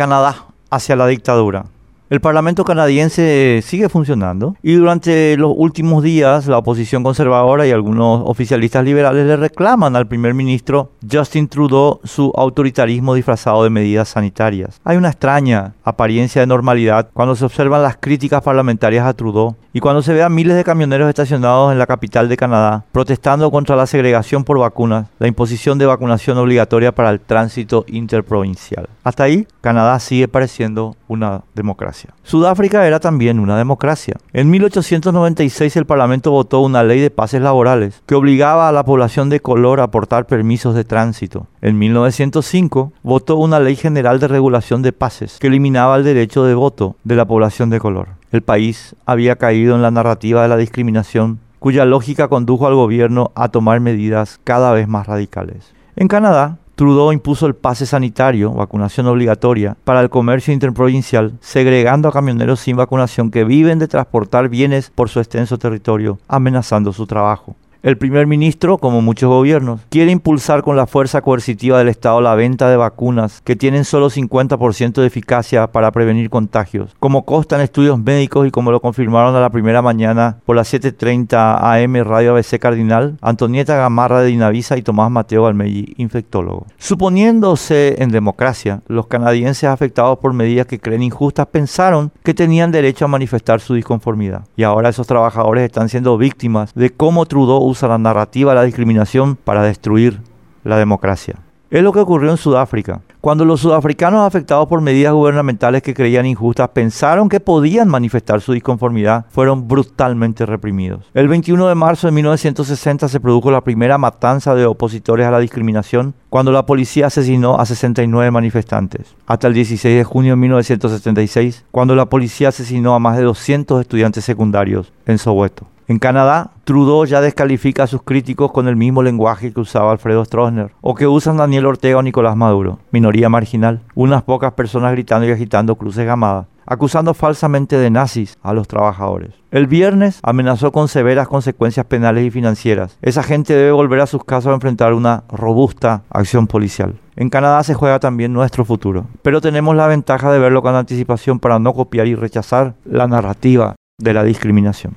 Canadá hacia la dictadura. El Parlamento canadiense sigue funcionando y durante los últimos días la oposición conservadora y algunos oficialistas liberales le reclaman al primer ministro Justin Trudeau su autoritarismo disfrazado de medidas sanitarias. Hay una extraña apariencia de normalidad cuando se observan las críticas parlamentarias a Trudeau y cuando se ve a miles de camioneros estacionados en la capital de Canadá protestando contra la segregación por vacunas, la imposición de vacunación obligatoria para el tránsito interprovincial. Hasta ahí, Canadá sigue pareciendo una democracia. Sudáfrica era también una democracia. En 1896 el Parlamento votó una ley de pases laborales que obligaba a la población de color a aportar permisos de tránsito. En 1905 votó una ley general de regulación de pases que eliminaba el derecho de voto de la población de color el país había caído en la narrativa de la discriminación, cuya lógica condujo al gobierno a tomar medidas cada vez más radicales. En Canadá, Trudeau impuso el pase sanitario, vacunación obligatoria, para el comercio interprovincial, segregando a camioneros sin vacunación que viven de transportar bienes por su extenso territorio, amenazando su trabajo. El primer ministro, como muchos gobiernos, quiere impulsar con la fuerza coercitiva del Estado la venta de vacunas que tienen solo 50% de eficacia para prevenir contagios, como constan estudios médicos y como lo confirmaron a la primera mañana por las 7.30 AM Radio ABC Cardinal, Antonieta Gamarra de Dinavisa y Tomás Mateo Almelli, infectólogo. Suponiéndose en democracia, los canadienses afectados por medidas que creen injustas pensaron que tenían derecho a manifestar su disconformidad. Y ahora esos trabajadores están siendo víctimas de cómo Trudeau usa la narrativa de la discriminación para destruir la democracia. Es lo que ocurrió en Sudáfrica. Cuando los sudafricanos afectados por medidas gubernamentales que creían injustas pensaron que podían manifestar su disconformidad, fueron brutalmente reprimidos. El 21 de marzo de 1960 se produjo la primera matanza de opositores a la discriminación cuando la policía asesinó a 69 manifestantes. Hasta el 16 de junio de 1976, cuando la policía asesinó a más de 200 estudiantes secundarios en Soweto. En Canadá, Trudeau ya descalifica a sus críticos con el mismo lenguaje que usaba Alfredo Stroessner o que usan Daniel Ortega o Nicolás Maduro, minoría marginal, unas pocas personas gritando y agitando cruces gamadas, acusando falsamente de nazis a los trabajadores. El viernes amenazó con severas consecuencias penales y financieras. Esa gente debe volver a sus casas a enfrentar una robusta acción policial. En Canadá se juega también nuestro futuro, pero tenemos la ventaja de verlo con anticipación para no copiar y rechazar la narrativa de la discriminación.